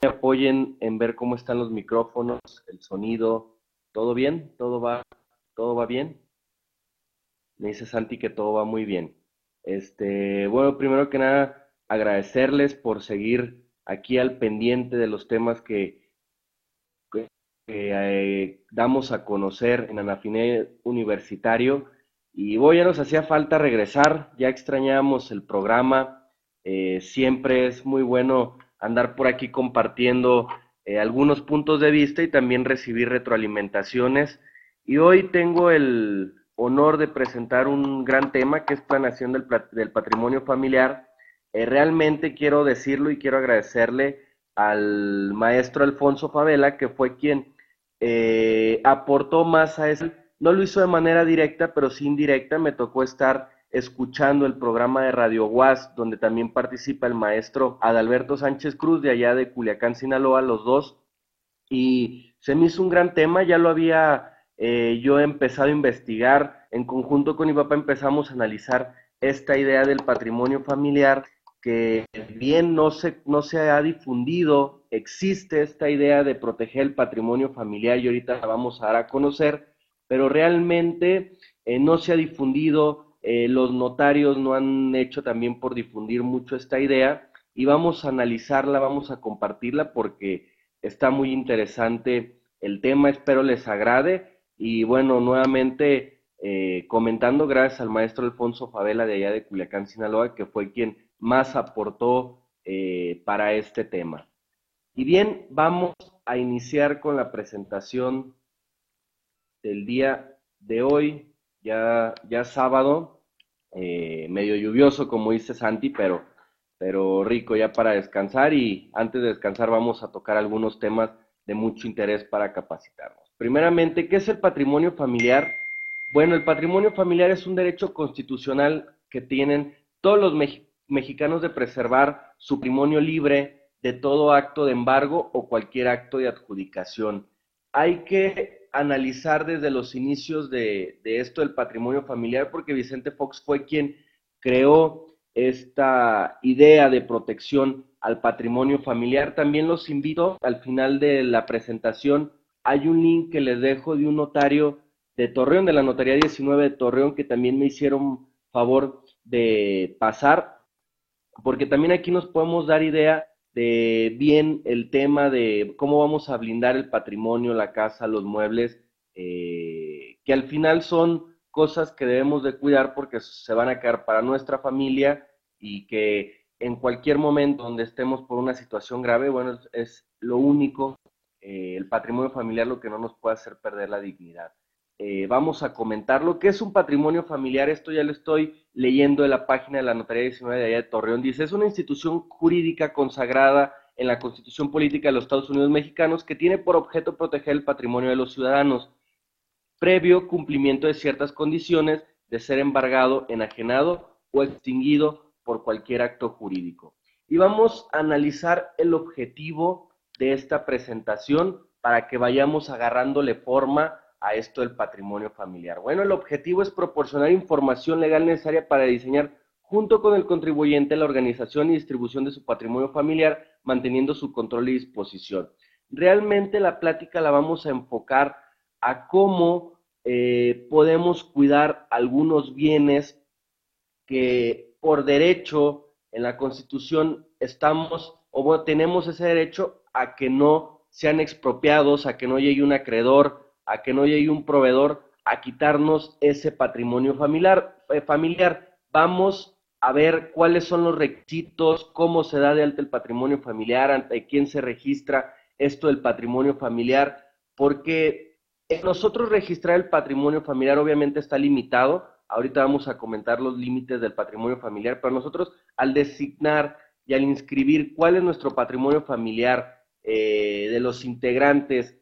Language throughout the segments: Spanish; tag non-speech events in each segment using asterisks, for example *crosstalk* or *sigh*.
me apoyen en ver cómo están los micrófonos, el sonido, ¿todo bien? ¿Todo va, todo va bien? Me dice Santi que todo va muy bien. Este, bueno, primero que nada, agradecerles por seguir aquí al pendiente de los temas que, eh, damos a conocer en Anafiné Universitario. Y bueno, ya nos hacía falta regresar, ya extrañamos el programa. Eh, siempre es muy bueno andar por aquí compartiendo eh, algunos puntos de vista y también recibir retroalimentaciones. Y hoy tengo el honor de presentar un gran tema que es planeación del, del patrimonio familiar. Eh, realmente quiero decirlo y quiero agradecerle al maestro Alfonso Favela, que fue quien eh, aportó más a eso. No lo hizo de manera directa, pero sí indirecta. Me tocó estar escuchando el programa de Radio UAS, donde también participa el maestro Adalberto Sánchez Cruz, de allá de Culiacán, Sinaloa, los dos. Y se me hizo un gran tema, ya lo había eh, yo empezado a investigar, en conjunto con mi papá empezamos a analizar esta idea del patrimonio familiar, que bien no se, no se ha difundido, existe esta idea de proteger el patrimonio familiar y ahorita la vamos a dar a conocer, pero realmente eh, no se ha difundido, eh, los notarios no han hecho también por difundir mucho esta idea y vamos a analizarla, vamos a compartirla porque está muy interesante el tema, espero les agrade y bueno, nuevamente eh, comentando gracias al maestro Alfonso Favela de allá de Culiacán, Sinaloa, que fue quien más aportó eh, para este tema. Y bien, vamos a iniciar con la presentación del día de hoy, ya, ya sábado, eh, medio lluvioso, como dice Santi, pero, pero rico ya para descansar y antes de descansar vamos a tocar algunos temas de mucho interés para capacitarnos. Primeramente, ¿qué es el patrimonio familiar? Bueno, el patrimonio familiar es un derecho constitucional que tienen todos los mexicanos de preservar su patrimonio libre de todo acto de embargo o cualquier acto de adjudicación. Hay que analizar desde los inicios de, esto del patrimonio familiar, porque Vicente Fox fue quien creó esta idea de protección al patrimonio familiar. También los invito al final de la presentación. Hay un link que les dejo de un notario de Torreón, de la Notaría 19 de Torreón, que también me hicieron favor de pasar, porque también aquí nos podemos dar idea de bien el tema de cómo vamos a blindar el patrimonio, la casa, los muebles, eh, que al final son cosas que debemos de cuidar porque se van a quedar para nuestra familia y que en cualquier momento donde estemos por una situación grave, bueno, es, lo único, eh, el patrimonio familiar lo que no nos puede hacer perder la dignidad. Eh, vamos a comentar lo que es un patrimonio familiar. Esto ya lo estoy leyendo en la página de la Notaría 19 de allá de Torreón. Dice, es una institución jurídica consagrada en la Constitución Política de los Estados Unidos Mexicanos que tiene por objeto proteger el patrimonio de los ciudadanos, previo cumplimiento de ciertas condiciones de ser embargado, enajenado o extinguido por cualquier acto jurídico. Y vamos a analizar el objetivo de esta presentación para que vayamos agarrándole forma a esto del patrimonio familiar? Bueno, el objetivo es proporcionar información legal necesaria para diseñar junto con el contribuyente la organización y distribución de su patrimonio familiar, manteniendo su control y disposición. Realmente la plática la vamos a enfocar a cómo eh, podemos cuidar algunos bienes que por derecho en la Constitución estamos o tenemos ese derecho a que no sean expropiados, a que no llegue un acreedor a que no llegue un proveedor a quitarnos ese patrimonio familiar. Eh, familiar. Vamos a ver cuáles son los requisitos, cómo se da de alta el patrimonio familiar, ante quién se registra esto del patrimonio familiar, porque nosotros registrar el patrimonio familiar obviamente está limitado. Ahorita vamos a comentar los límites del patrimonio familiar, pero nosotros al designar y al inscribir cuál es nuestro patrimonio familiar eh, de los integrantes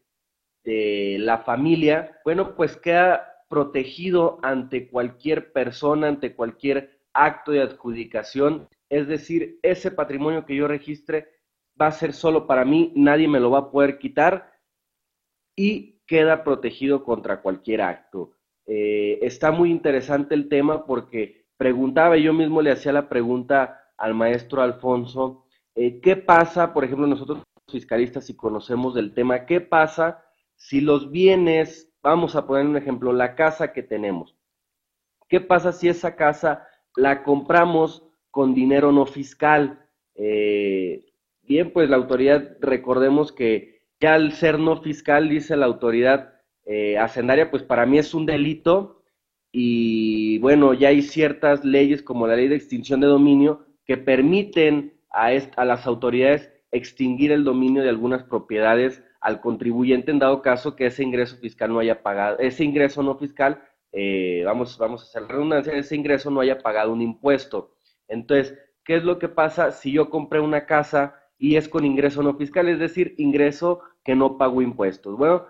de la familia, bueno, pues queda protegido ante cualquier persona, ante cualquier acto de adjudicación. Es decir, ese patrimonio que yo registre va a ser solo para mí, nadie me lo va a poder quitar y queda protegido contra cualquier acto. Eh, está muy interesante el tema porque preguntaba, yo mismo le hacía la pregunta al maestro Alfonso, eh, ¿qué pasa, por ejemplo, nosotros fiscalistas, si conocemos del tema, qué pasa si los bienes, vamos a poner un ejemplo, la casa que tenemos, ¿qué pasa si esa casa la compramos con dinero no fiscal? Eh, bien, pues la autoridad, recordemos que ya al ser no fiscal, dice la autoridad eh, hacendaria, pues para mí es un delito y bueno, ya hay ciertas leyes como la ley de extinción de dominio que permiten a, a las autoridades extinguir el dominio de algunas propiedades al contribuyente en dado caso que ese ingreso fiscal no haya pagado, ese ingreso no fiscal, eh, vamos, vamos a hacer la redundancia, ese ingreso no haya pagado un impuesto. Entonces, ¿qué es lo que pasa si yo compré una casa y es con ingreso no fiscal, es decir, ingreso que no pago impuestos? Bueno,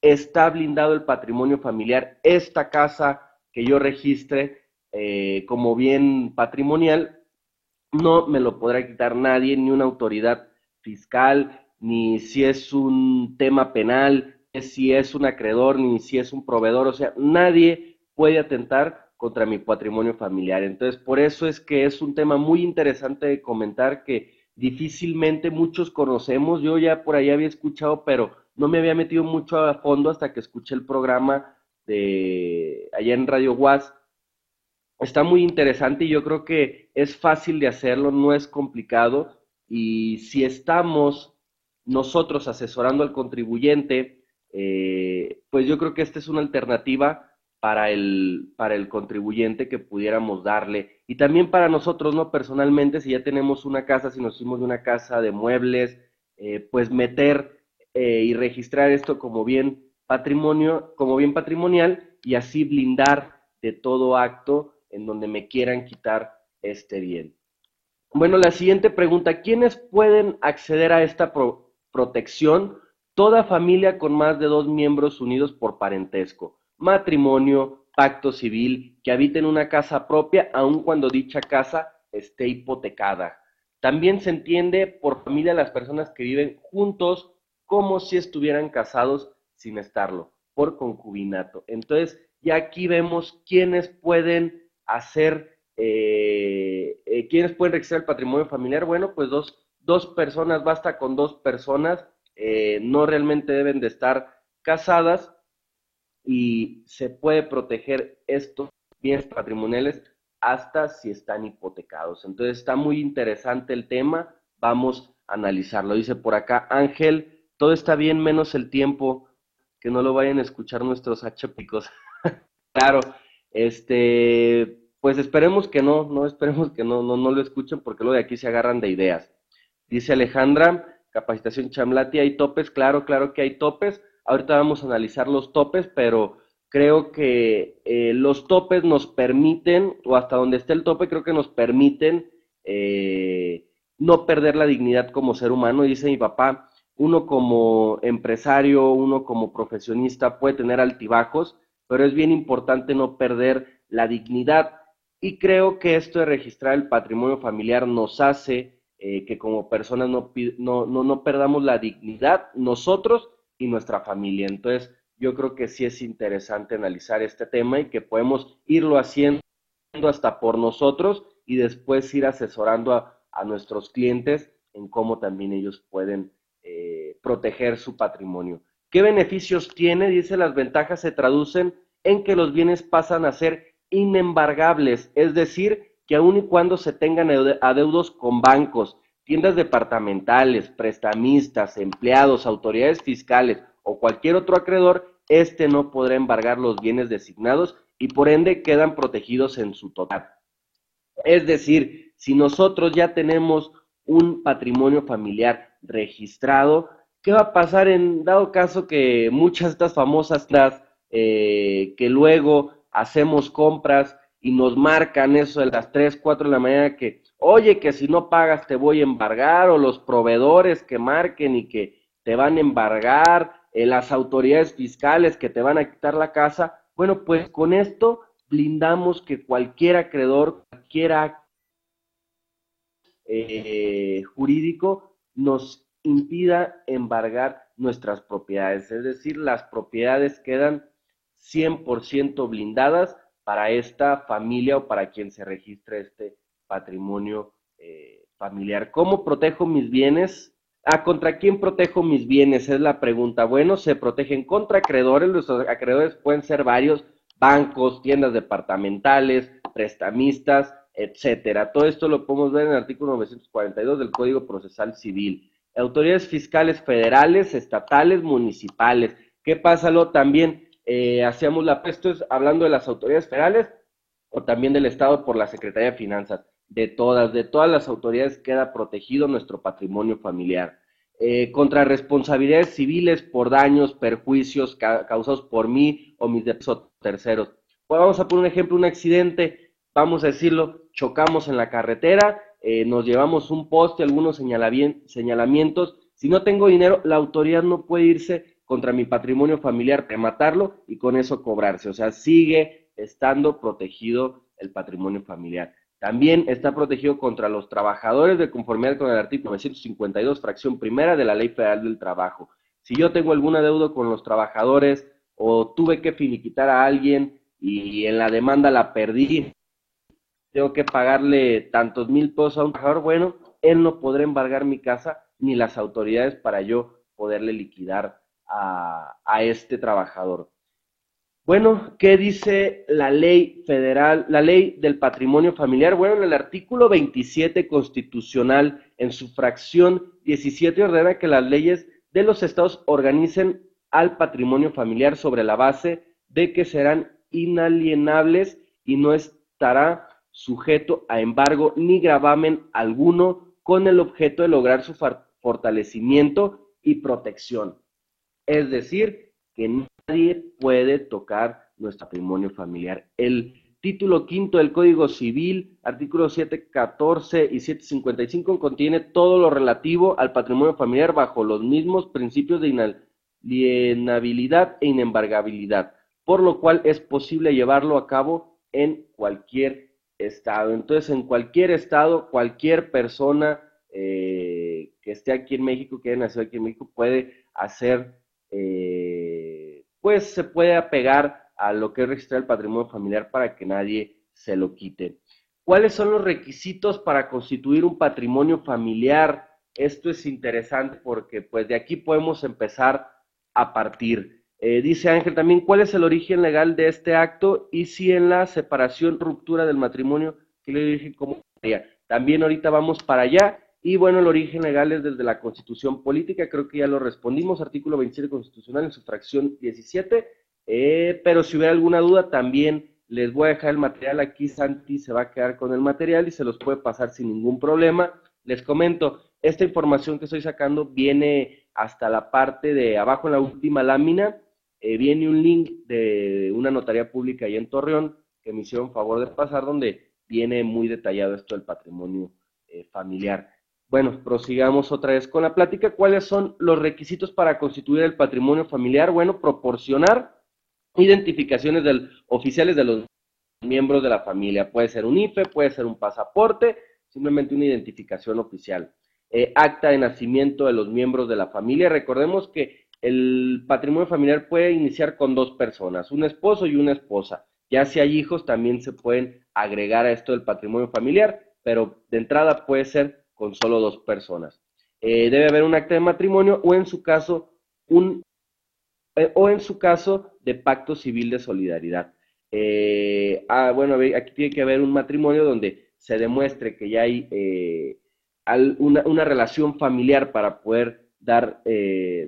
está blindado el patrimonio familiar. Esta casa que yo registre eh, como bien patrimonial no me lo podrá quitar nadie, ni una autoridad fiscal, ni si es un tema penal, ni si es un acreedor, ni si es un proveedor, o sea, nadie puede atentar contra mi patrimonio familiar. Entonces, por eso es que es un tema muy interesante de comentar que difícilmente muchos conocemos. Yo ya por ahí había escuchado, pero no me había metido mucho a fondo hasta que escuché el programa de allá en Radio Was está muy interesante y yo creo que es fácil de hacerlo, no es complicado y si estamos nosotros asesorando al contribuyente, eh, pues yo creo que esta es una alternativa para el, para el contribuyente que pudiéramos darle. Y también para nosotros, ¿no? Personalmente, si ya tenemos una casa, si nos hicimos de una casa de muebles, eh, pues meter eh, y registrar esto como bien patrimonio, como bien patrimonial y así blindar de todo acto en donde me quieran quitar este bien. Bueno, la siguiente pregunta, ¿quiénes pueden acceder a esta protección? Toda familia con más de dos miembros unidos por parentesco, matrimonio, pacto civil, que habiten una casa propia, aun cuando dicha casa esté hipotecada. También se entiende por familia las personas que viven juntos como si estuvieran casados sin estarlo, por concubinato. Entonces, ya aquí vemos quiénes pueden hacer, eh, eh, ¿quiénes pueden registrar el patrimonio familiar? Bueno, pues dos, dos personas, basta con dos personas, eh, no realmente deben de estar casadas y se puede proteger estos bienes patrimoniales hasta si están hipotecados. Entonces está muy interesante el tema, vamos a analizarlo. Dice por acá Ángel, todo está bien menos el tiempo, que no lo vayan a escuchar nuestros hpicos. *laughs* claro, este, pues esperemos que no, no esperemos que no, no, no lo escuchen porque lo de aquí se agarran de ideas. Dice Alejandra, capacitación Chamlati, ¿hay topes? Claro, claro que hay topes. Ahorita vamos a analizar los topes, pero creo que eh, los topes nos permiten, o hasta donde esté el tope, creo que nos permiten eh, no perder la dignidad como ser humano. Dice mi papá, uno como empresario, uno como profesionista puede tener altibajos, pero es bien importante no perder la dignidad. Y creo que esto de registrar el patrimonio familiar nos hace eh, que como personas no, no, no, perdamos la dignidad nosotros y nuestra familia. Entonces, yo creo que sí es interesante analizar este tema y que podemos irlo haciendo hasta por nosotros y después ir asesorando a, a nuestros clientes en cómo también ellos pueden eh, proteger su patrimonio. ¿Qué beneficios tiene? Dice, las ventajas se traducen en que los bienes pasan a ser inembargables, es decir, que aun y cuando se tengan adeudos con bancos, tiendas departamentales, prestamistas, empleados, autoridades fiscales o cualquier otro acreedor, este no podrá embargar los bienes designados y por ende quedan protegidos en su total. Es decir, si nosotros ya tenemos un patrimonio familiar registrado, ¿qué va a pasar en dado caso que muchas de estas famosas eh, que luego hacemos compras y nos marcan eso de las 3, 4 de la mañana que, oye, que si no pagas te voy a embargar, o los proveedores que marquen y que te van a embargar, eh, las autoridades fiscales que te van a quitar la casa. Bueno, pues con esto blindamos que cualquier acreedor, cualquier eh, jurídico nos impida embargar nuestras propiedades. Es decir, las propiedades quedan 100% blindadas para esta familia o para quien se registre este patrimonio eh, familiar. ¿Cómo protejo mis bienes? ¿A contra quién protejo mis bienes? Es la pregunta. Bueno, se protegen contra acreedores. Los acreedores pueden ser varios bancos, tiendas departamentales, prestamistas, etcétera. Todo esto lo podemos ver en el artículo 942 del Código Procesal Civil. Autoridades fiscales federales, estatales, municipales. ¿Qué pasa? Lo también eh, hacíamos la esto es hablando de las autoridades federales o también del Estado por la Secretaría de Finanzas. De todas, de todas las autoridades queda protegido nuestro patrimonio familiar. Eh, contra responsabilidades civiles por daños, perjuicios causados por mí o mis terceros. Pues vamos a poner un ejemplo, un accidente, vamos a decirlo, chocamos en la carretera, eh, nos llevamos un poste, algunos señalamientos. Si no tengo dinero, la autoridad no puede irse contra mi patrimonio familiar, matarlo y con eso cobrarse. O sea, sigue estando protegido el patrimonio familiar. También está protegido contra los trabajadores de conformidad con el artículo 952, fracción primera de la Ley Federal del Trabajo. Si yo tengo alguna deuda con los trabajadores o tuve que finiquitar a alguien y en la demanda la perdí, tengo que pagarle tantos mil pesos a un trabajador, bueno, él no podrá embargar mi casa ni las autoridades para yo poderle liquidar a, este trabajador. Bueno, ¿qué dice la ley federal, la ley del patrimonio familiar? Bueno, en el artículo 27 constitucional, en su fracción 17, ordena que las leyes de los estados organicen al patrimonio familiar sobre la base de que serán inalienables y no estará sujeto a embargo ni gravamen alguno con el objeto de lograr su fortalecimiento y protección. Es decir, que nadie puede tocar nuestro patrimonio familiar. El título quinto del Código Civil, artículos 714 y 755, contiene todo lo relativo al patrimonio familiar bajo los mismos principios de inalienabilidad e inembargabilidad, por lo cual es posible llevarlo a cabo en cualquier estado. Entonces, en cualquier estado, cualquier persona eh, que esté aquí en México, que haya nacido aquí en México, puede hacer, eh, pues se puede apegar a lo que es registrar el patrimonio familiar para que nadie se lo quite. ¿Cuáles son los requisitos para constituir un patrimonio familiar? Esto es interesante porque pues de aquí podemos empezar a partir. Eh, dice Ángel también, ¿cuál es el origen legal de este acto? Y si en la separación, ruptura del matrimonio, ¿qué le dije cómo sería? También ahorita vamos para allá. Y bueno, el origen legal es desde la Constitución Política, creo que ya lo respondimos, artículo 27 constitucional en su fracción 17. Eh, pero si hubiera alguna duda, también les voy a dejar el material aquí. Santi se va a quedar con el material y se los puede pasar sin ningún problema. Les comento, esta información que estoy sacando viene hasta la parte de abajo en la última lámina eh, viene un link de una notaría pública ahí en Torreón que me hicieron favor de pasar, donde viene muy detallado esto del patrimonio eh, familiar. Bueno, prosigamos otra vez con la plática. ¿Cuáles son los requisitos para constituir el patrimonio familiar? Bueno, proporcionar identificaciones del, oficiales de los miembros de la familia. Puede ser un IFE, puede ser un pasaporte, simplemente una identificación oficial. Eh, acta de nacimiento de los miembros de la familia. Recordemos que el patrimonio familiar puede iniciar con dos personas, un esposo y una esposa. Ya si hay hijos, también se pueden agregar a esto del patrimonio familiar, pero de entrada puede ser con solo dos personas. Eh, debe haber un acta de matrimonio o en su caso un eh, o en su caso de pacto civil de solidaridad. Eh, ah, bueno, aquí tiene que haber un matrimonio donde se demuestre que ya hay una, una relación familiar para poder dar,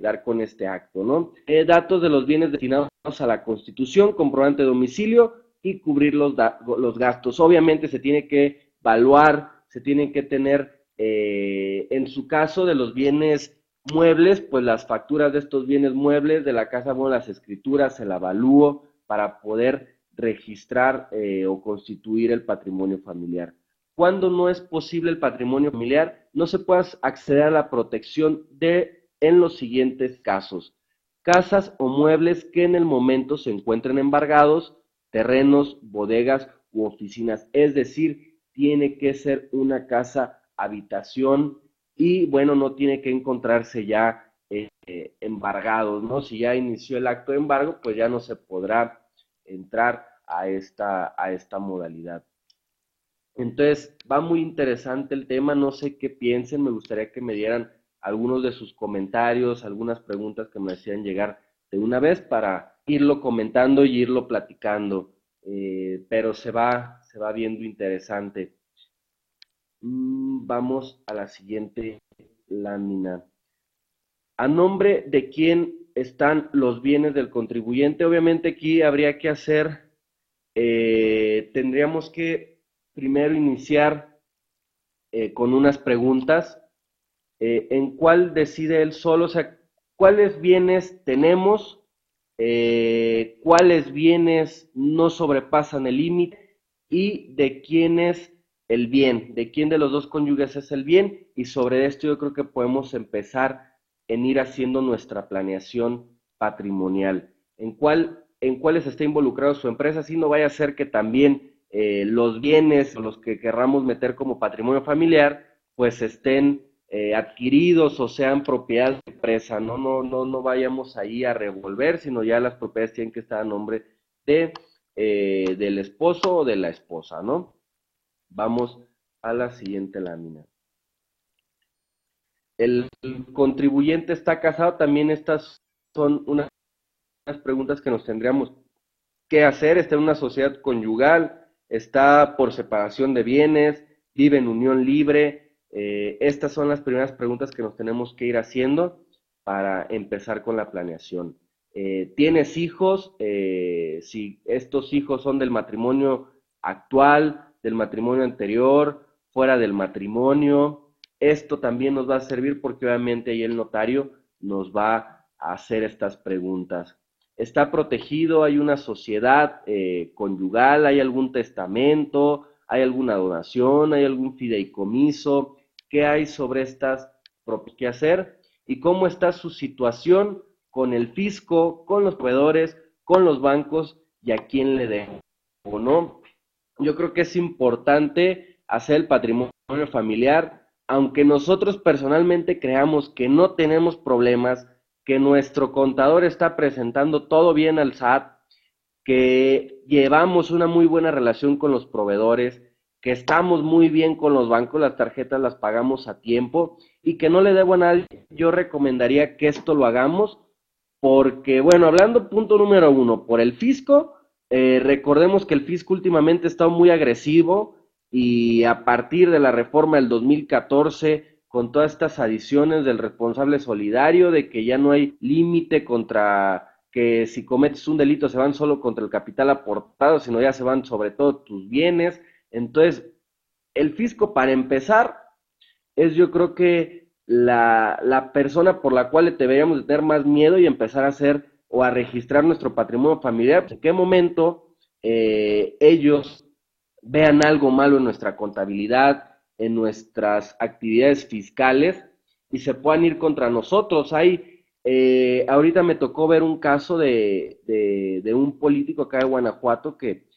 dar con este acto, ¿no? Datos de los bienes destinados a la constitución, comprobante de domicilio y cubrir los, los gastos. Obviamente se tiene que evaluar, se tiene que tener, eh, en su caso de los bienes muebles, pues las facturas de estos bienes muebles de la casa, bueno, las escrituras, se la evalúo para poder registrar o constituir el patrimonio familiar. Cuando no es posible el patrimonio familiar, no se puede acceder a la protección de en los siguientes casos. Casas o muebles que en el momento se encuentren embargados, terrenos, bodegas u oficinas. Es decir, tiene que ser una casa habitación y bueno, no tiene que encontrarse ya eh, embargados, ¿no? Si ya inició el acto de embargo, pues ya no se podrá entrar a esta, a esta modalidad. Entonces, va muy interesante el tema, no sé qué piensen, me gustaría que me dieran algunos de sus comentarios, algunas preguntas que me hacían llegar de una vez para irlo comentando y irlo platicando, eh, pero se va, se va viendo interesante. Mm, vamos a la siguiente lámina. ¿A nombre de quién están los bienes del contribuyente? Obviamente aquí habría que hacer, eh, tendríamos que primero iniciar eh, con unas preguntas. Eh, ¿En cuál decide él solo? O sea, ¿cuáles bienes tenemos? ¿Cuáles bienes no sobrepasan el límite? ¿Y de quién es el bien? ¿De quién de los dos cónyuges es el bien? Y sobre esto yo creo que podemos empezar en ir haciendo nuestra planeación patrimonial. ¿En, cuál, en cuáles está involucrado su empresa? Si no vaya a ser que también eh, los bienes, los que querramos meter como patrimonio familiar, pues estén eh, adquiridos o sean propiedad de empresa. No, no, no, no vayamos ahí a revolver, sino ya las propiedades tienen que estar a nombre de, eh, del esposo o de la esposa, ¿no? Vamos a la siguiente lámina el contribuyente está casado, también estas son unas preguntas que nos tendríamos que hacer. Está en una sociedad conyugal, está por separación de bienes, vive en unión libre. Eh, estas son las primeras preguntas que nos tenemos que ir haciendo para empezar con la planeación. Eh, ¿Tienes hijos? Eh, si estos hijos son del matrimonio actual, del matrimonio anterior, fuera del matrimonio, esto también nos va a servir porque obviamente ahí el notario nos va a hacer estas preguntas. ¿Está protegido? ¿Hay una sociedad eh, conyugal? ¿Hay algún testamento? ¿Hay alguna donación? ¿Hay algún fideicomiso? ¿Qué hay sobre estas que hacer? ¿Y cómo está su situación con el fisco, con los proveedores, con los bancos y a quién le dejo? ¿O no? Yo creo que es importante hacer el patrimonio familiar aunque nosotros personalmente creamos que no tenemos problemas, que nuestro contador está presentando todo bien al SAT, que llevamos una muy buena relación con los proveedores, que estamos muy bien con los bancos, las tarjetas las pagamos a tiempo y que no le debo a nadie, yo recomendaría que esto lo hagamos porque, bueno, hablando punto número uno, por el fisco, eh, recordemos que el fisco últimamente está muy agresivo, y a partir de la reforma del 2014, con todas estas adiciones del responsable solidario, de que ya no hay límite contra que si cometes un delito se van solo contra el capital aportado, sino ya se van sobre todo tus bienes. Entonces, el fisco, para empezar, es yo creo que la, la persona por la cual deberíamos tener más miedo y empezar a hacer o a registrar nuestro patrimonio familiar. ¿En qué momento eh, ellos vean algo malo en nuestra contabilidad, en nuestras actividades fiscales y se puedan ir contra nosotros. Hay, eh, ahorita me tocó ver un caso de, de, un político acá de Guanajuato que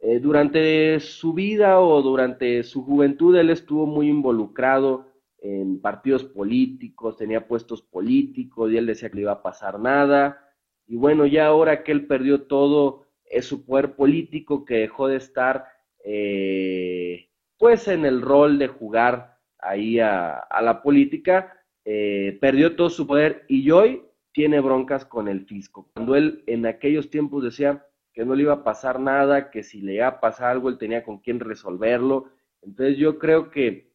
eh, durante su vida o durante su juventud él estuvo muy involucrado en partidos políticos, tenía puestos políticos y él decía que le iba a pasar nada. Y bueno, ya ahora que él perdió todo, su poder político que dejó de estar eh, pues en el rol de jugar ahí a, la política, eh, perdió todo su poder y hoy tiene broncas con el fisco. Cuando él en aquellos tiempos decía que no le iba a pasar nada, que si le iba a pasar algo él tenía con quién resolverlo. Entonces yo creo que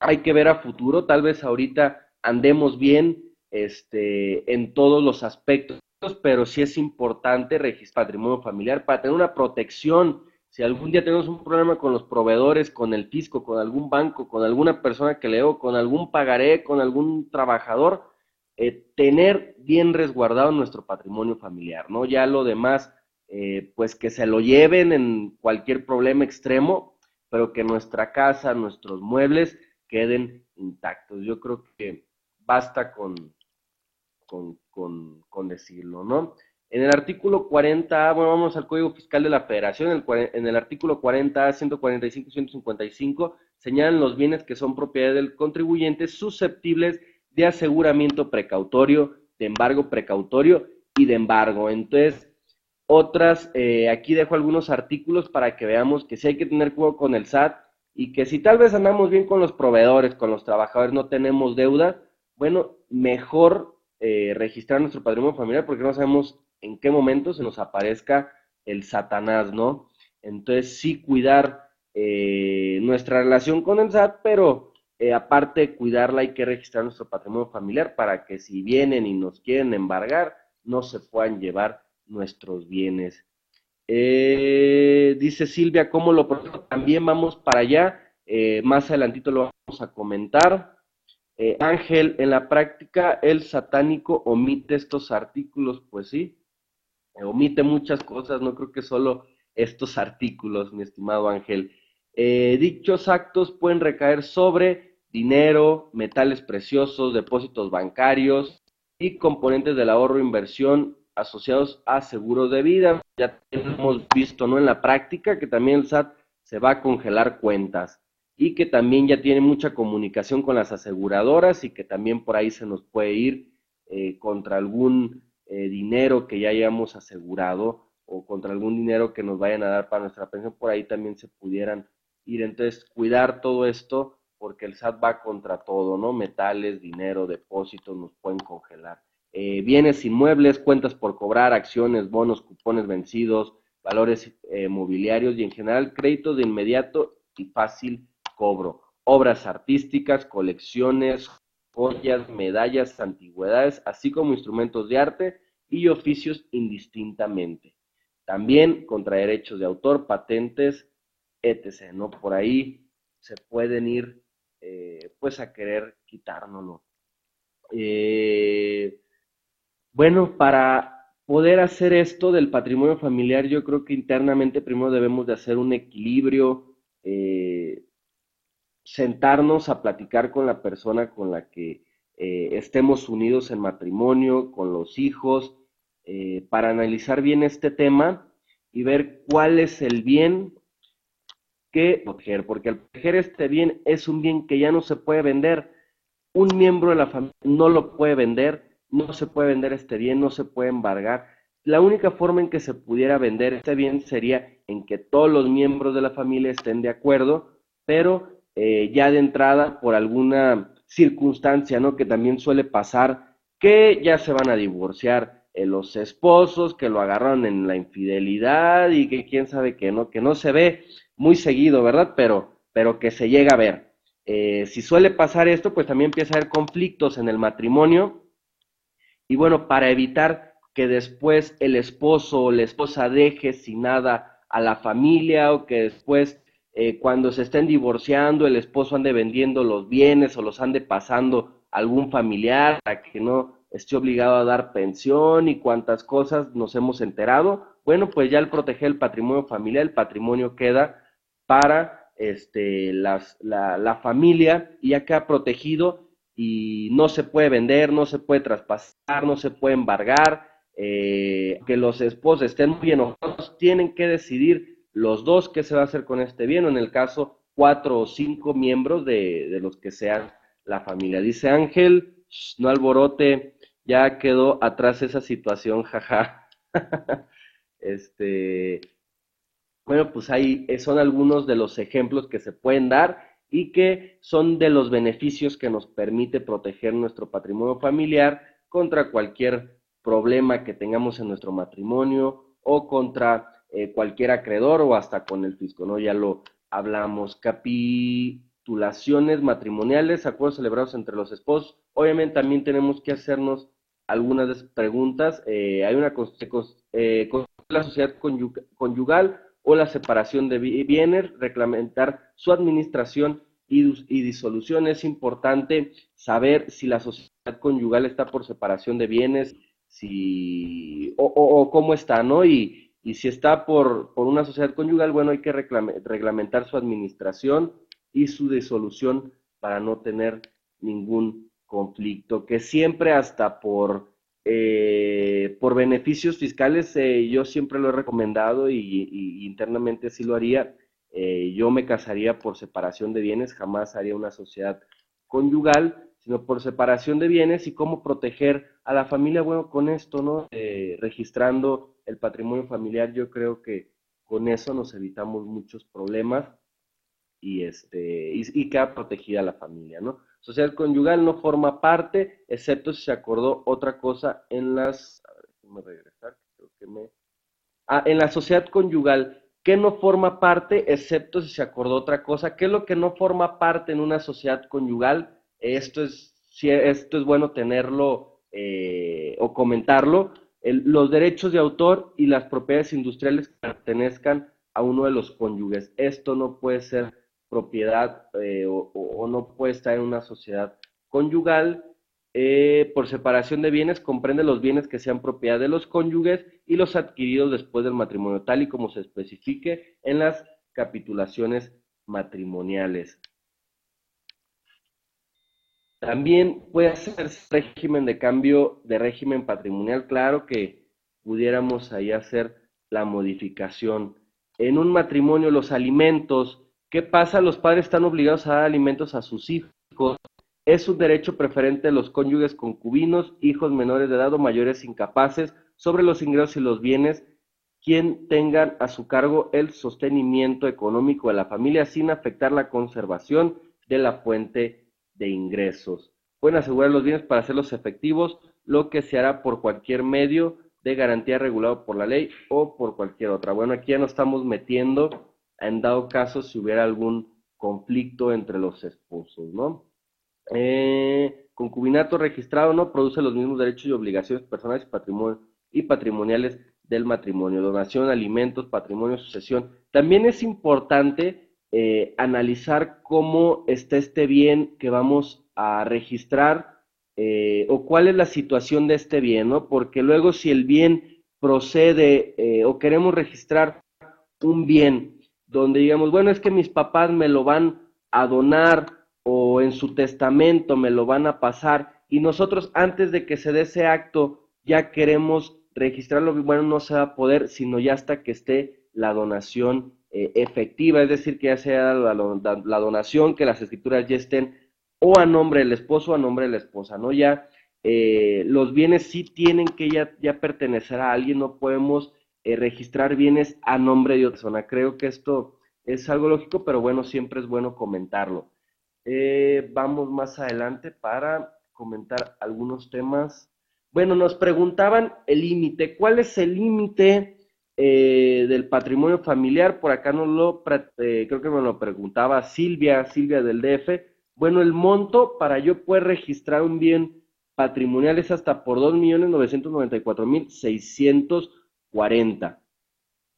hay que ver a futuro, tal vez ahorita andemos bien este, en todos los aspectos, pero sí es importante registrar patrimonio familiar para tener una protección si algún día tenemos un problema con los proveedores, con el fisco, con algún banco, con alguna persona que leo, con algún pagaré, con algún trabajador, eh, tener bien resguardado nuestro patrimonio familiar, ¿no? Ya lo demás, eh, pues que se lo lleven en cualquier problema extremo, pero que nuestra casa, nuestros muebles queden intactos. Yo creo que basta con, con, con, con decirlo, ¿no? En el artículo 40, bueno, vamos al Código Fiscal de la Federación, en el, artículo 40, 145 y 155 señalan los bienes que son propiedad del contribuyente susceptibles de aseguramiento precautorio, de embargo precautorio y de embargo. Entonces, otras, eh, aquí dejo algunos artículos para que veamos que si hay que tener cuidado con el SAT, y que si tal vez andamos bien con los proveedores, con los trabajadores, no tenemos deuda, bueno, mejor eh, registrar nuestro patrimonio familiar porque no sabemos en qué momento se nos aparezca el Satanás, ¿no? Entonces sí cuidar eh, nuestra relación con el SAT, pero eh, aparte de cuidarla hay que registrar nuestro patrimonio familiar para que si vienen y nos quieren embargar, no se puedan llevar nuestros bienes. Dice Silvia, ¿cómo lo También vamos para allá, más adelantito lo vamos a comentar. Ángel, en la práctica, el satánico omite estos artículos, pues sí, omite muchas cosas, no creo que solo estos artículos, mi estimado Ángel. Eh, dichos actos pueden recaer sobre dinero, metales preciosos, depósitos bancarios y componentes del ahorro e inversión asociados a seguros de vida. Ya hemos visto ¿no? en la práctica que también el SAT se va a congelar cuentas y que también ya tiene mucha comunicación con las aseguradoras y que también por ahí se nos puede ir eh, contra algún eh, dinero que ya hayamos asegurado o contra algún dinero que nos vayan a dar para nuestra pensión, por ahí también se pudieran ir. Entonces, cuidar todo esto porque el SAT va contra todo, ¿no? Metales, dinero, depósitos, nos pueden congelar. Eh, bienes inmuebles, cuentas por cobrar, acciones, bonos, cupones vencidos, valores mobiliarios y en general créditos de inmediato y fácil cobro. Obras artísticas, colecciones, joyas, medallas, antigüedades, así como instrumentos de arte y oficios indistintamente. También contra derechos de autor, patentes, etc. ¿no? Por ahí se pueden ir eh, pues a querer quitárnoslo. Eh, bueno, para poder hacer esto del patrimonio familiar, yo creo que internamente primero debemos de hacer un equilibrio, eh, sentarnos a platicar con la persona con la que eh, estemos unidos en matrimonio, con los hijos, eh, para analizar bien este tema y ver cuál es el bien que proteger, porque al proteger este bien es un bien que ya no se puede vender. Un miembro de la familia no lo puede vender, no se puede vender este bien, no se puede embargar. La única forma en que se pudiera vender este bien sería en que todos los miembros de la familia estén de acuerdo, pero eh, ya de entrada por alguna circunstancia, ¿no? Que también suele pasar, que ya se van a divorciar eh, los esposos, que lo agarraron en la infidelidad y que quién sabe que no, que no se ve muy seguido, ¿verdad? Pero, pero que se llega a ver. Eh, si suele pasar esto, pues también empieza a haber conflictos en el matrimonio. Y bueno, para evitar que después el esposo o la esposa deje sin nada a la familia o que después eh, cuando se estén divorciando, el esposo ande vendiendo los bienes o los ande pasando a algún familiar para que no esté obligado a dar pensión y cuántas cosas nos hemos enterado. Bueno, pues ya al proteger el patrimonio familiar, el patrimonio queda para este, la, la familia y ya queda protegido y no se puede vender, no se puede traspasar, no se puede embargar, eh, que los esposos estén muy enojados, tienen que decidir los dos qué se va a hacer con este bien, en el caso cuatro o cinco miembros de, de los que sean la familia. Dice Ángel, no alborote, ya quedó atrás esa situación, *laughs* jaja. este, bueno, pues ahí son algunos de los ejemplos que se pueden dar y que son de los beneficios que nos permite proteger nuestro patrimonio familiar contra cualquier problema que tengamos en nuestro matrimonio o contra eh, cualquier acreedor o hasta con el fisco, ¿no? Ya lo hablamos. Capitulaciones matrimoniales, acuerdos celebrados entre los esposos. Obviamente también tenemos que hacernos algunas preguntas. Eh, hay una eh, la sociedad conyugal o la separación de bienes, reglamentar su administración y, disolución. Es importante saber si la sociedad conyugal está por separación de bienes, si o, o cómo está, ¿no? Y, y si está por, por una sociedad conyugal, bueno, hay que reglamentar su administración y su disolución para no tener ningún conflicto, que siempre hasta por, eh, por beneficios fiscales, eh, yo siempre lo he recomendado y, internamente sí lo haría, eh, yo me casaría por separación de bienes, jamás haría una sociedad conyugal, sino por separación de bienes y cómo proteger a la familia, bueno, con esto, ¿no? registrando el patrimonio familiar, yo creo que con eso nos evitamos muchos problemas y, este, y, queda protegida la familia, ¿no? Sociedad conyugal no forma parte, excepto si se acordó otra cosa en las... A ver, déjame regresar, creo que me... Ah, en la sociedad conyugal, ¿qué no forma parte, excepto si se acordó otra cosa? ¿Qué es lo que no forma parte en una sociedad conyugal? Esto es, esto es bueno tenerlo eh, o comentarlo. Los derechos de autor y las propiedades industriales que pertenezcan a uno de los cónyuges. Esto no puede ser propiedad eh, o, no puede estar en una sociedad conyugal. Eh, por separación de bienes comprende los bienes que sean propiedad de los cónyuges y los adquiridos después del matrimonio, tal y como se especifique en las capitulaciones matrimoniales. También puede hacerse régimen de cambio de régimen patrimonial, claro que pudiéramos ahí hacer la modificación. En un matrimonio los alimentos ¿Qué pasa? Los padres están obligados a dar alimentos a sus hijos. Es un derecho preferente de los cónyuges concubinos, hijos menores de edad o mayores incapaces sobre los ingresos y los bienes, quien tengan a su cargo el sostenimiento económico de la familia sin afectar la conservación de la fuente de ingresos. Pueden asegurar los bienes para hacerlos efectivos, lo que se hará por cualquier medio de garantía regulado por la ley o por cualquier otra. Bueno, aquí ya nos estamos metiendo en dado caso si hubiera algún conflicto entre los esposos, ¿no? Eh, concubinato registrado no produce los mismos derechos y obligaciones personales y, y patrimoniales del matrimonio. Donación, alimentos, patrimonio, sucesión. También es importante eh, analizar cómo está este bien que vamos a registrar eh, o cuál es la situación de este bien, ¿no? Porque luego si el bien procede o queremos registrar un bien donde digamos, bueno, es que mis papás me lo van a donar o en su testamento me lo van a pasar y nosotros antes de que se dé ese acto ya queremos registrarlo, bueno, no se va a poder, sino ya hasta que esté la donación eh, efectiva, es decir, que ya sea la, donación, que las escrituras ya estén o a nombre del esposo o a nombre de la esposa, ¿no? Ya eh, los bienes sí tienen que ya, ya pertenecer a alguien, no podemos eh, registrar bienes a nombre de otra persona. Creo que esto es algo lógico, pero bueno, siempre es bueno comentarlo. Vamos más adelante para comentar algunos temas. Bueno, nos preguntaban el límite. ¿Cuál es el límite eh, del patrimonio familiar? Por acá no lo, creo que me lo preguntaba Silvia, Silvia del DF. Bueno, el monto para yo poder registrar un bien patrimonial es hasta por 2.994.600 40.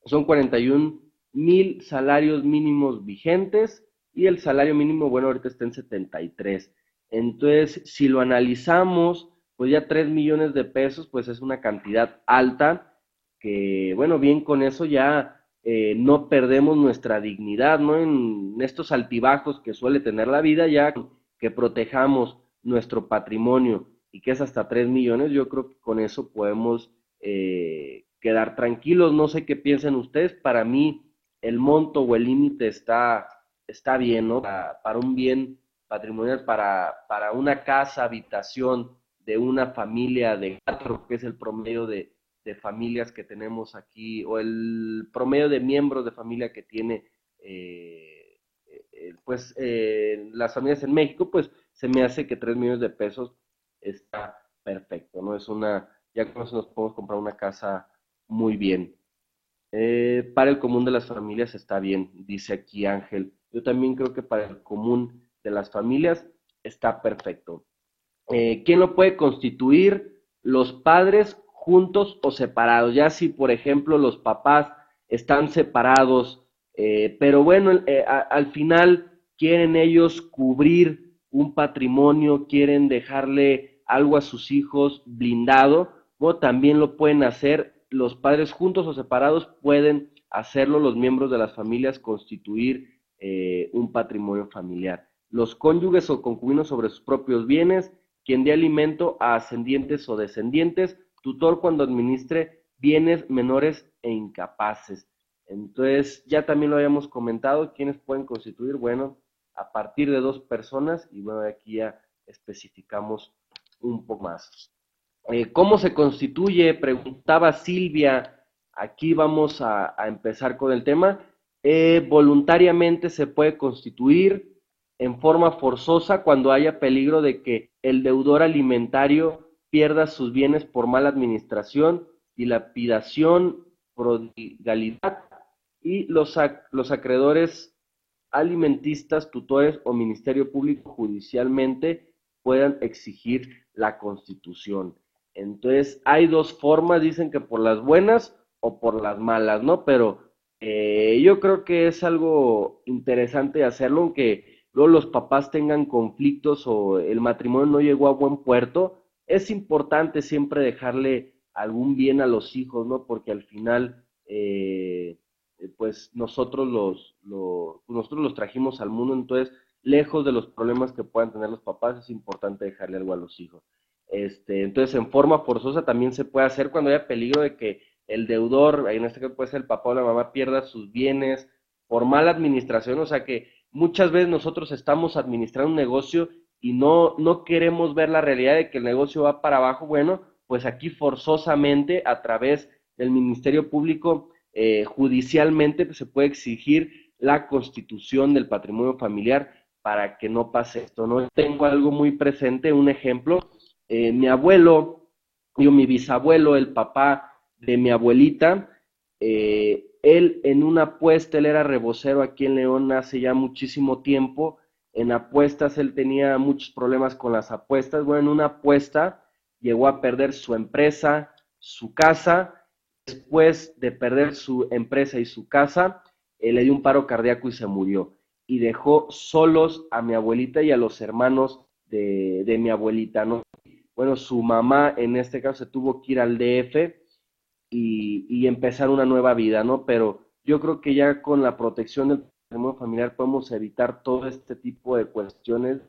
Son 41 mil salarios mínimos vigentes y el salario mínimo, bueno, ahorita está en 73. Entonces, si lo analizamos, pues ya 3 millones de pesos, pues es una cantidad alta que, bueno, bien con eso ya eh, no perdemos nuestra dignidad, ¿no? En estos altibajos que suele tener la vida, ya que protejamos nuestro patrimonio y que es hasta 3 millones, yo creo que con eso podemos eh, quedar tranquilos. No sé qué piensen ustedes. Para mí, el monto o el límite está, está bien, ¿no? Para, un bien patrimonial, para, para una casa, habitación de una familia de cuatro, que es el promedio de, familias que tenemos aquí, o el promedio de miembros de familia que tiene, eh, eh, pues, eh, las familias en México, pues, se me hace que tres millones de pesos está perfecto, ¿no? Es una, ya con eso nos podemos comprar una casa muy bien. Para el común de las familias está bien, dice aquí Ángel. Yo también creo que para el común de las familias está perfecto. ¿Quién lo puede constituir? Los padres juntos o separados. Ya si, por ejemplo, los papás están separados, eh, pero bueno, al final quieren ellos cubrir un patrimonio, quieren dejarle algo a sus hijos blindado, o también lo pueden hacer los padres juntos o separados pueden hacerlo, los miembros de las familias constituir eh, un patrimonio familiar. Los cónyuges o concubinos sobre sus propios bienes, quien dé alimento a ascendientes o descendientes, tutor cuando administre bienes menores e incapaces. Entonces, ya también lo habíamos comentado, ¿quiénes pueden constituir? Bueno, a partir de dos personas, y bueno, aquí ya especificamos un poco más. Eh, ¿Cómo se constituye? Preguntaba Silvia. Aquí vamos a, empezar con el tema. eh, voluntariamente se puede constituir en forma forzosa cuando haya peligro de que el deudor alimentario pierda sus bienes por mala administración, dilapidación, prodigalidad y los, los acreedores alimentistas, tutores o ministerio público judicialmente puedan exigir la constitución. Entonces, hay dos formas, dicen que por las buenas o por las malas, ¿no? Pero eh, yo creo que es algo interesante hacerlo, aunque luego los papás tengan conflictos o el matrimonio no llegó a buen puerto, es importante siempre dejarle algún bien a los hijos, ¿no? Porque al final, eh, pues nosotros los, los, nosotros los trajimos al mundo, entonces, lejos de los problemas que puedan tener los papás, es importante dejarle algo a los hijos. Este, entonces, en forma forzosa también se puede hacer cuando haya peligro de que el deudor, en este caso puede ser el papá o la mamá, pierda sus bienes por mala administración, o sea que muchas veces nosotros estamos administrando un negocio y no, no queremos ver la realidad de que el negocio va para abajo, bueno, pues aquí forzosamente a través del Ministerio Público, eh, judicialmente pues, se puede exigir la constitución del patrimonio familiar para que no pase esto, ¿no? Tengo algo muy presente, un ejemplo, eh, mi abuelo, yo, mi bisabuelo, el papá de mi abuelita, eh, él en una apuesta, él era rebocero aquí en León hace ya muchísimo tiempo, en apuestas él tenía muchos problemas con las apuestas, bueno, en una apuesta llegó a perder su empresa, su casa, después de perder su empresa y su casa, eh, le dio un paro cardíaco y se murió. Y dejó solos a mi abuelita y a los hermanos de, de mi abuelita, ¿no? bueno, su mamá en este caso se tuvo que ir al DF y, empezar una nueva vida, ¿no? Pero yo creo que ya con la protección del patrimonio familiar podemos evitar todo este tipo de cuestiones,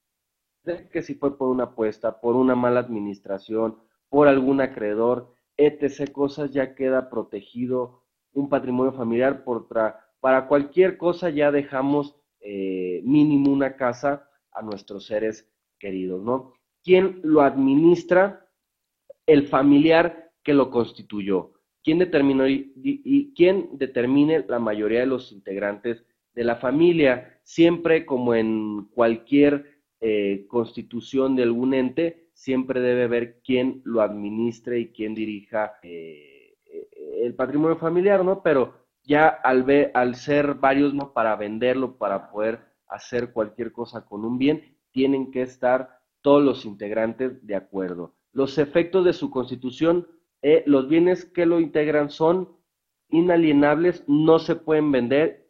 de que si fue por una apuesta, por una mala administración, por algún acreedor, etc. cosas, ya queda protegido un patrimonio familiar por para cualquier cosa ya dejamos eh, mínimo una casa a nuestros seres queridos, ¿no? ¿Quién lo administra? El familiar que lo constituyó. ¿Quién determinó y, quién determine la mayoría de los integrantes de la familia? Siempre como en cualquier eh, constitución de algún ente, siempre debe ver quién lo administre y quién dirija eh, el patrimonio familiar, ¿no? Pero ya al, ver, al ser varios, ¿no? Para venderlo, para poder hacer cualquier cosa con un bien, tienen que estar todos los integrantes de acuerdo. Los efectos de su constitución, eh, los bienes que lo integran son inalienables, no se pueden vender,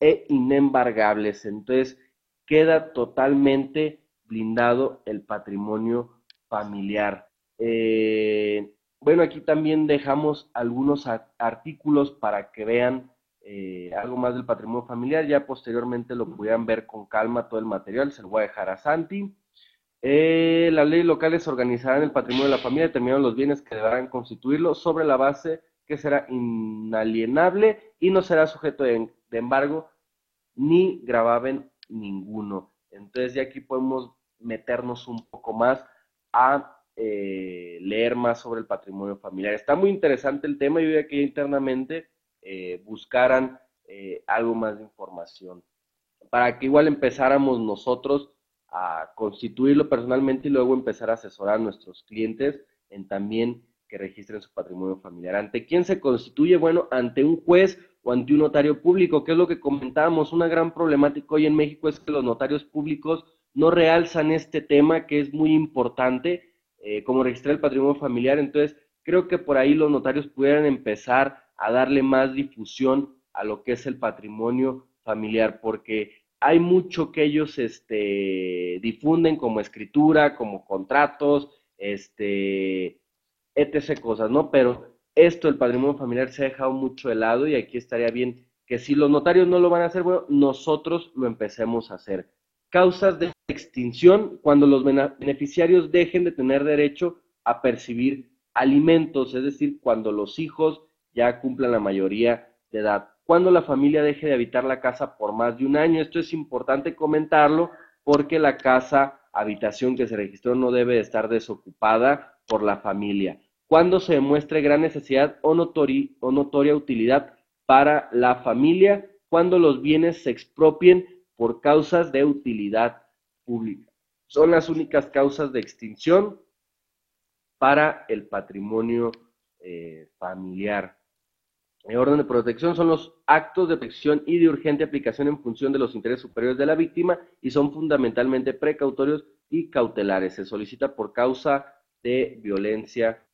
e inembargables. Entonces, queda totalmente blindado el patrimonio familiar. Eh, bueno, aquí también dejamos algunos artículos para que vean eh, algo más del patrimonio familiar. Ya posteriormente lo pudieran ver con calma todo el material, se lo voy a dejar a Santi. Eh, las leyes locales organizarán el patrimonio de la familia, determinarán los bienes que deberán constituirlo sobre la base que será inalienable y no será sujeto de, embargo ni gravaben ninguno. Entonces ya aquí podemos meternos un poco más a eh, leer más sobre el patrimonio familiar. Está muy interesante el tema, yo ya que internamente eh, buscaran eh, algo más de información, para que igual empezáramos nosotros a constituirlo personalmente y luego empezar a asesorar a nuestros clientes en también que registren su patrimonio familiar. ¿Ante quién se constituye? Bueno, ante un juez o ante un notario público, que es lo que comentábamos. Una gran problemática hoy en México es que los notarios públicos no realzan este tema que es muy importante, eh, como registrar el patrimonio familiar. Entonces, creo que por ahí los notarios pudieran empezar a darle más difusión a lo que es el patrimonio familiar, porque hay mucho que ellos este, difunden como escritura, como contratos, este, etc. cosas, ¿no? Pero esto, el patrimonio familiar, se ha dejado mucho de lado y aquí estaría bien que si los notarios no lo van a hacer, bueno, nosotros lo empecemos a hacer. Causas de extinción cuando los beneficiarios dejen de tener derecho a percibir alimentos, es decir, cuando los hijos ya cumplan la mayoría de edad. Cuando la familia deje de habitar la casa por más de un año, esto es importante comentarlo porque la casa, habitación que se registró no debe estar desocupada por la familia. Cuando se demuestre gran necesidad o, notoria utilidad para la familia cuando los bienes se expropien por causas de utilidad pública. Son las únicas causas de extinción para el patrimonio eh, familiar. El orden de protección son los actos de protección y de urgente aplicación en función de los intereses superiores de la víctima y son fundamentalmente precautorios y cautelares. Se solicita por causa de violencia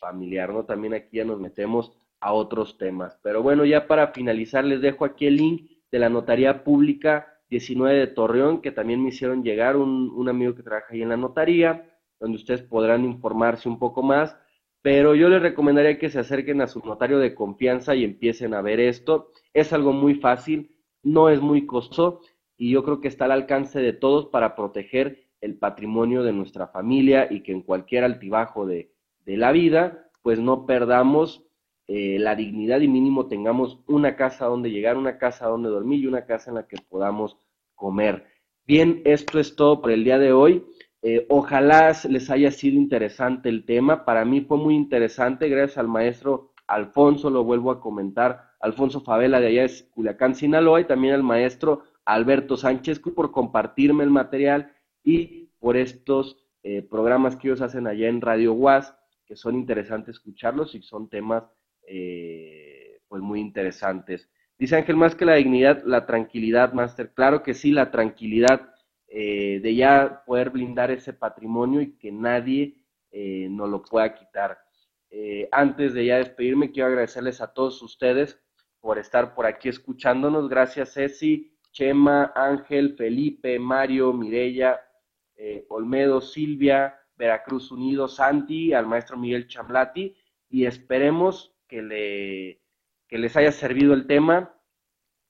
familiar, ¿no? También aquí ya nos metemos a otros temas. Pero bueno, ya para finalizar les dejo aquí el link de la Notaría Pública 19 de Torreón, que también me hicieron llegar un, un amigo que trabaja ahí en la notaría, donde ustedes podrán informarse un poco más pero yo les recomendaría que se acerquen a su notario de confianza y empiecen a ver esto. Es algo muy fácil, no es muy costoso y yo creo que está al alcance de todos para proteger el patrimonio de nuestra familia y que en cualquier altibajo de, la vida, pues no perdamos eh, la dignidad y mínimo tengamos una casa donde llegar, una casa donde dormir y una casa en la que podamos comer. Bien, esto es todo por el día de hoy. Eh, ojalá les haya sido interesante el tema. Para mí fue muy interesante, gracias al maestro Alfonso, lo vuelvo a comentar, Alfonso Favela de allá de Culiacán, Sinaloa, y también al maestro Alberto Sánchez por compartirme el material y por estos eh, programas que ellos hacen allá en Radio UAS, que son interesantes escucharlos y son temas eh, pues muy interesantes. Dice Ángel, más que la dignidad, la tranquilidad, Master. Claro que sí, la tranquilidad eh, de ya poder blindar ese patrimonio y que nadie eh, nos lo pueda quitar. Eh, antes de ya despedirme, quiero agradecerles a todos ustedes por estar por aquí escuchándonos. Gracias, Ceci, Chema, Ángel, Felipe, Mario, Mirella, Olmedo, Silvia, Veracruz Unido, Santi, al maestro Miguel Chamlati, y esperemos que, le, que les haya servido el tema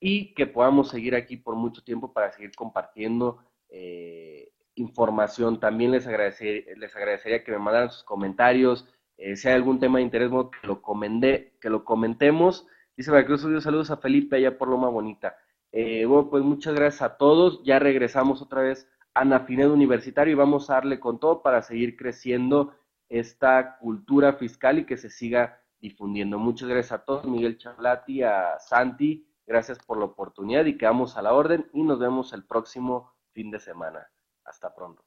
y que podamos seguir aquí por mucho tiempo para seguir compartiendo eh, información. También les, les agradecería que me mandaran sus comentarios. Eh, si hay algún tema de interés, que lo, comenté, que lo comentemos. Dice Veracruz, saludos a Felipe allá por Loma Bonita. Eh, bueno, pues muchas gracias a todos. Ya regresamos otra vez a Nafinedo Universitario y vamos a darle con todo para seguir creciendo esta cultura fiscal y que se siga difundiendo. Muchas gracias a todos, Miguel Charlati, a Santi, gracias por la oportunidad y quedamos a la orden y nos vemos el próximo fin de semana. Hasta pronto.